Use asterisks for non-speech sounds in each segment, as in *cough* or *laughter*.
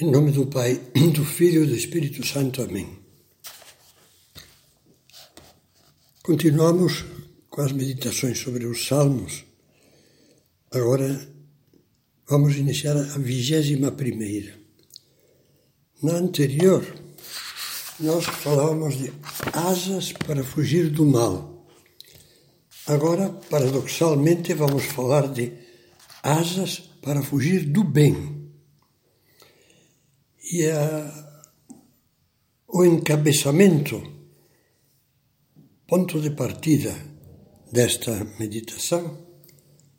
Em nome do Pai, *clears throat* do Filho e do Espírito Santo. Amém. Continuamos com as meditações sobre os Salmos. Agora vamos iniciar a vigésima primeira. Na anterior, nós falávamos de asas para fugir do mal. Agora, paradoxalmente, vamos falar de asas para fugir do bem. E a, o encabeçamento, ponto de partida desta meditação,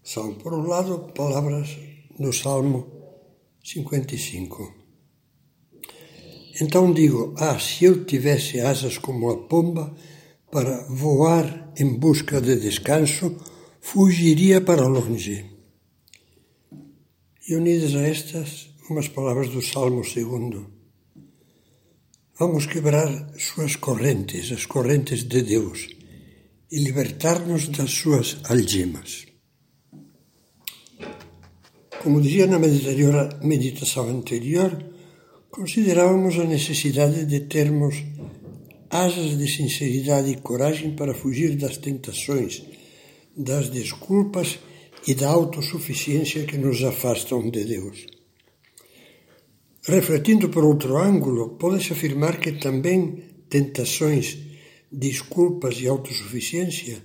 são, por um lado, palavras do Salmo 55. Então digo: Ah, se eu tivesse asas como a pomba para voar em busca de descanso, fugiria para longe. E unidas a estas, umas palavras do Salmo II. Vamos quebrar suas correntes, as correntes de Deus, e libertar-nos das suas algemas. Como dizia na meditação anterior, considerávamos a necessidade de termos asas de sinceridade e coragem para fugir das tentações, das desculpas e da autossuficiência que nos afastam de Deus. Refletindo por outro ângulo, pode-se afirmar que também tentações, desculpas e autossuficiência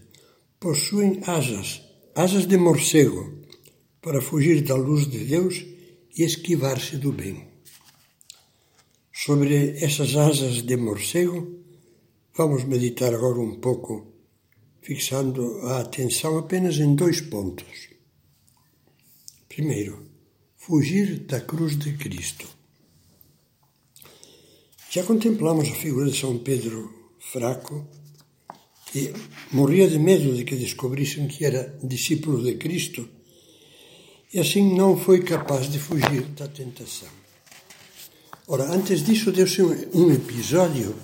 possuem asas, asas de morcego, para fugir da luz de Deus e esquivar-se do bem. Sobre essas asas de morcego, vamos meditar agora um pouco, fixando a atenção apenas em dois pontos. Primeiro, fugir da cruz de Cristo. Já contemplamos a figura de São Pedro fraco, que morria de medo de que descobrissem que era discípulo de Cristo e assim não foi capaz de fugir da tentação. Ora, antes disso, deu-se um episódio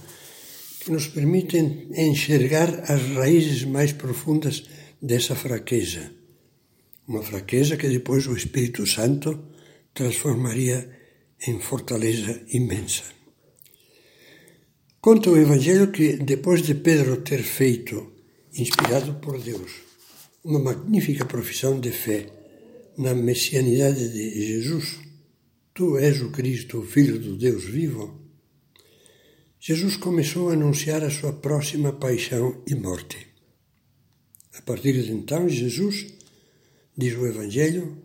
que nos permite enxergar as raízes mais profundas dessa fraqueza. Uma fraqueza que depois o Espírito Santo transformaria em fortaleza imensa. Conta o Evangelho que, depois de Pedro ter feito, inspirado por Deus, uma magnífica profissão de fé na messianidade de Jesus, Tu és o Cristo, o Filho do Deus vivo, Jesus começou a anunciar a sua próxima paixão e morte. A partir de então, Jesus, diz o Evangelho,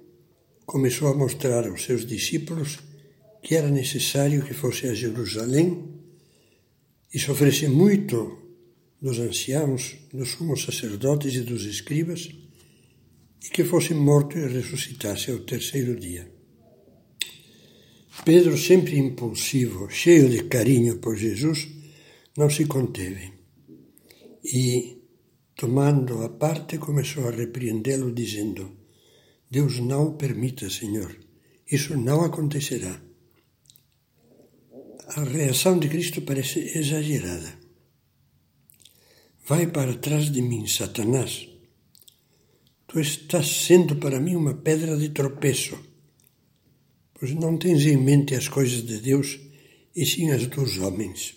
começou a mostrar aos seus discípulos que era necessário que fosse a Jerusalém e sofresse muito dos anciãos, dos sumos sacerdotes e dos escribas, e que fosse morto e ressuscitasse ao terceiro dia. Pedro, sempre impulsivo, cheio de carinho por Jesus, não se conteve e, tomando a parte, começou a repreendê-lo, dizendo: Deus não permita, Senhor, isso não acontecerá a reação de Cristo parece exagerada. Vai para trás de mim, Satanás. Tu estás sendo para mim uma pedra de tropeço, pois não tens em mente as coisas de Deus e sim as dos homens.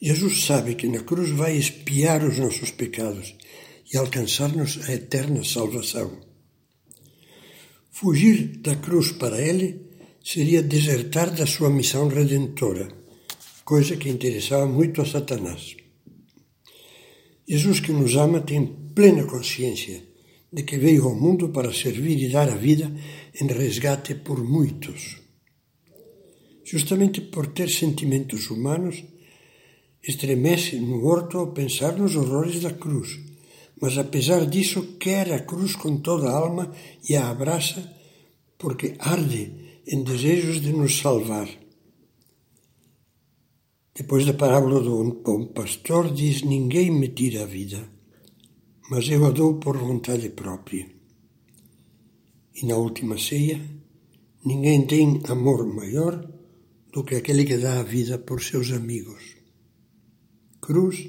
Jesus sabe que na cruz vai expiar os nossos pecados e alcançar-nos a eterna salvação. Fugir da cruz para Ele seria desertar da sua missão redentora, coisa que interessava muito a Satanás. Jesus, que nos ama, tem plena consciência de que veio ao mundo para servir e dar a vida em resgate por muitos. Justamente por ter sentimentos humanos, estremece no horto ao pensar nos horrores da cruz, mas apesar disso quer a cruz com toda a alma e a abraça porque arde em desejos de nos salvar. Depois da parábola do bom pastor, diz: Ninguém me tira a vida, mas eu a dou por vontade própria. E na última ceia, ninguém tem amor maior do que aquele que dá a vida por seus amigos. Cruz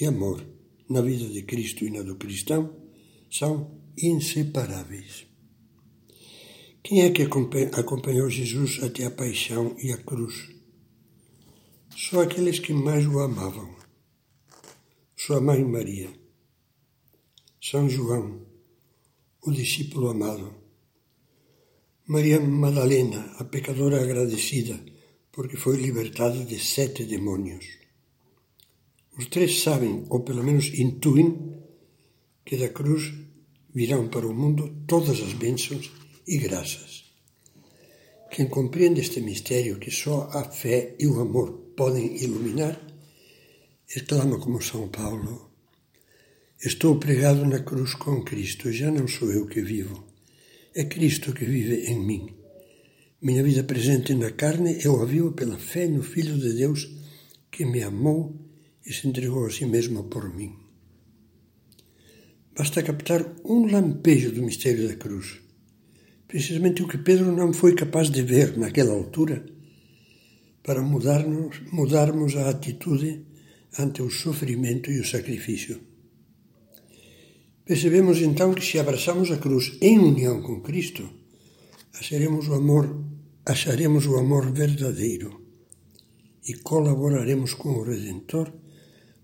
e amor, na vida de Cristo e na do cristão, são inseparáveis. Quem é que acompanhou Jesus até a paixão e a cruz? Só aqueles que mais o amavam. Sua mãe Maria, São João, o discípulo amado, Maria Madalena, a pecadora agradecida, porque foi libertada de sete demônios. Os três sabem, ou pelo menos intuem, que da cruz virão para o mundo todas as bênçãos e graças. Quem compreende este mistério que só a fé e o amor podem iluminar, exclama como São Paulo: Estou pregado na cruz com Cristo, já não sou eu que vivo, é Cristo que vive em mim. Minha vida presente na carne eu a vivo pela fé no Filho de Deus que me amou e se entregou a si mesmo por mim. Basta captar um lampejo do mistério da cruz precisamente o que Pedro não foi capaz de ver naquela altura, para mudarmos, mudarmos a atitude ante o sofrimento e o sacrifício. Percebemos então que se abraçamos a cruz em união com Cristo, acharemos o amor, acharemos o amor verdadeiro e colaboraremos com o Redentor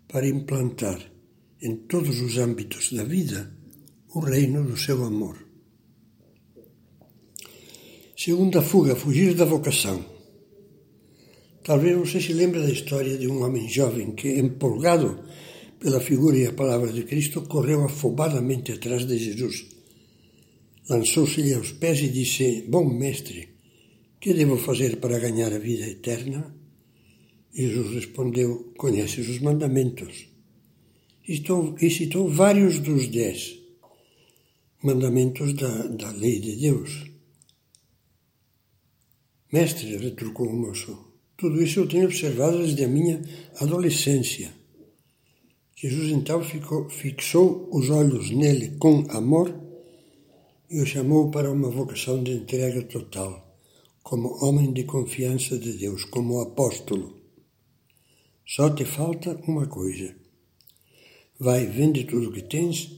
para implantar em todos os âmbitos da vida o reino do seu amor. Segunda fuga, fugir da vocação. Talvez você se lembre da história de um homem jovem que, empolgado pela figura e a palavra de Cristo, correu afobadamente atrás de Jesus. Lançou-se-lhe aos pés e disse: Bom mestre, que devo fazer para ganhar a vida eterna? Jesus respondeu: Conheces os mandamentos. E citou vários dos dez mandamentos da, da lei de Deus. Mestre, retrucou o moço, tudo isso eu tenho observado desde a minha adolescência. Jesus então ficou, fixou os olhos nele com amor e o chamou para uma vocação de entrega total, como homem de confiança de Deus, como apóstolo. Só te falta uma coisa. Vai, vende tudo o que tens,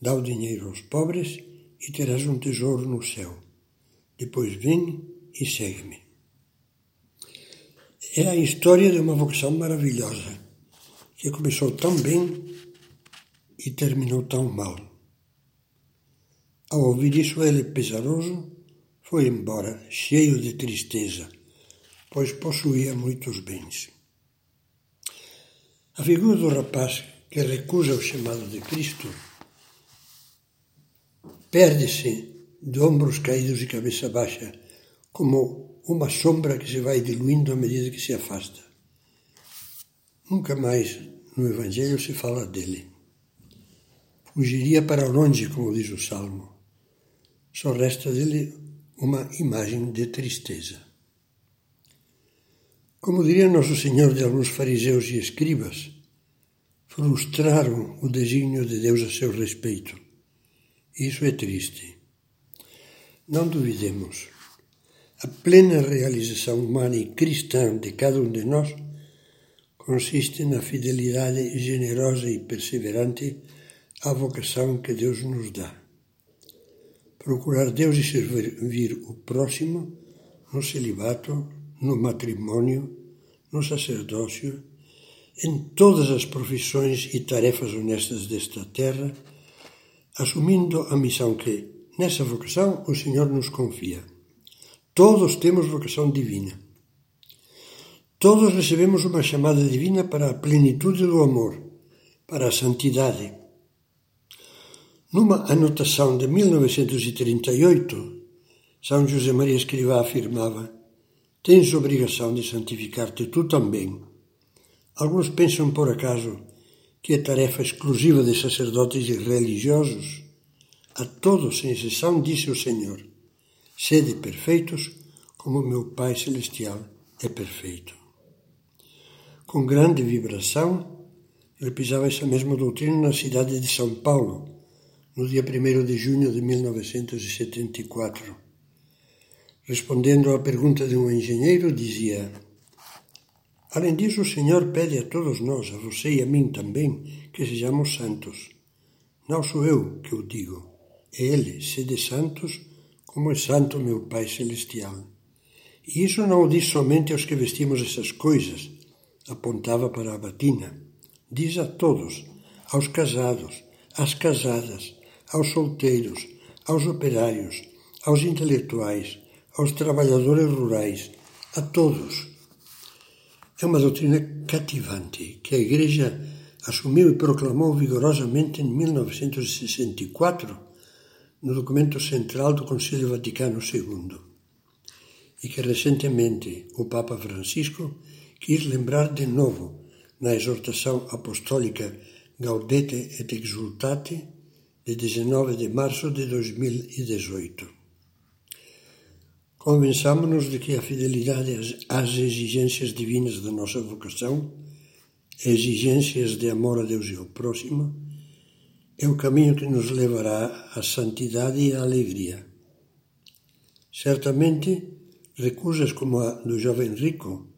dá o dinheiro aos pobres e terás um tesouro no céu. Depois vem e segue-me. É a história de uma vocação maravilhosa, que começou tão bem e terminou tão mal. Ao ouvir isso, ele, pesaroso, foi embora, cheio de tristeza, pois possuía muitos bens. A figura do rapaz que recusa o chamado de Cristo perde-se de ombros caídos e cabeça baixa como uma sombra que se vai diluindo à medida que se afasta. Nunca mais no Evangelho se fala dele. Fugiria para longe, como diz o Salmo. Só resta dele uma imagem de tristeza. Como diria Nosso Senhor de alguns fariseus e escribas, frustraram o desígnio de Deus a seu respeito. Isso é triste. Não duvidemos a plena realização humana e cristã de cada um de nós consiste na fidelidade generosa e perseverante à vocação que Deus nos dá. Procurar Deus e servir o próximo no celibato, no matrimônio, no sacerdócio, em todas as profissões e tarefas honestas desta terra, assumindo a missão que, nessa vocação, o Senhor nos confia. Todos temos vocação divina. Todos recebemos uma chamada divina para a plenitude do amor, para a santidade. Numa anotação de 1938, São José Maria Escrivá afirmava: Tens obrigação de santificar-te tu também. Alguns pensam, por acaso, que é tarefa exclusiva de sacerdotes e religiosos. A todos, sem exceção, disse o Senhor Sede perfeitos, como meu Pai Celestial é perfeito. Com grande vibração, ele pisava essa mesma doutrina na cidade de São Paulo, no dia 1 de junho de 1974. Respondendo à pergunta de um engenheiro, dizia: Além disso, o Senhor pede a todos nós, a você e a mim também, que sejamos santos. Não sou eu que o digo, é Ele, sede santos como é santo meu Pai Celestial. E isso não o diz somente aos que vestimos essas coisas, apontava para a batina. Diz a todos, aos casados, às casadas, aos solteiros, aos operários, aos intelectuais, aos trabalhadores rurais, a todos. É uma doutrina cativante que a Igreja assumiu e proclamou vigorosamente em 1964 no documento central do Concílio Vaticano II e que recentemente o Papa Francisco quis lembrar de novo na exortação apostólica Gaudete et Exultate de 19 de março de 2018. Convençamos-nos de que a fidelidade às exigências divinas da nossa vocação, exigências de amor a Deus e ao próximo, é o caminho que nos levará à santidade e à alegria. Certamente, recusas como a do jovem rico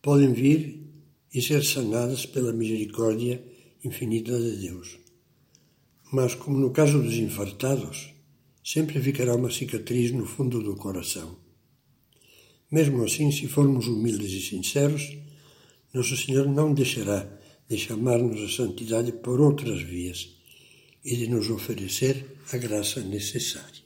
podem vir e ser sanadas pela misericórdia infinita de Deus. Mas, como no caso dos infartados, sempre ficará uma cicatriz no fundo do coração. Mesmo assim, se formos humildes e sinceros, Nosso Senhor não deixará de chamar-nos a santidade por outras vias e de nos oferecer a graça necessária.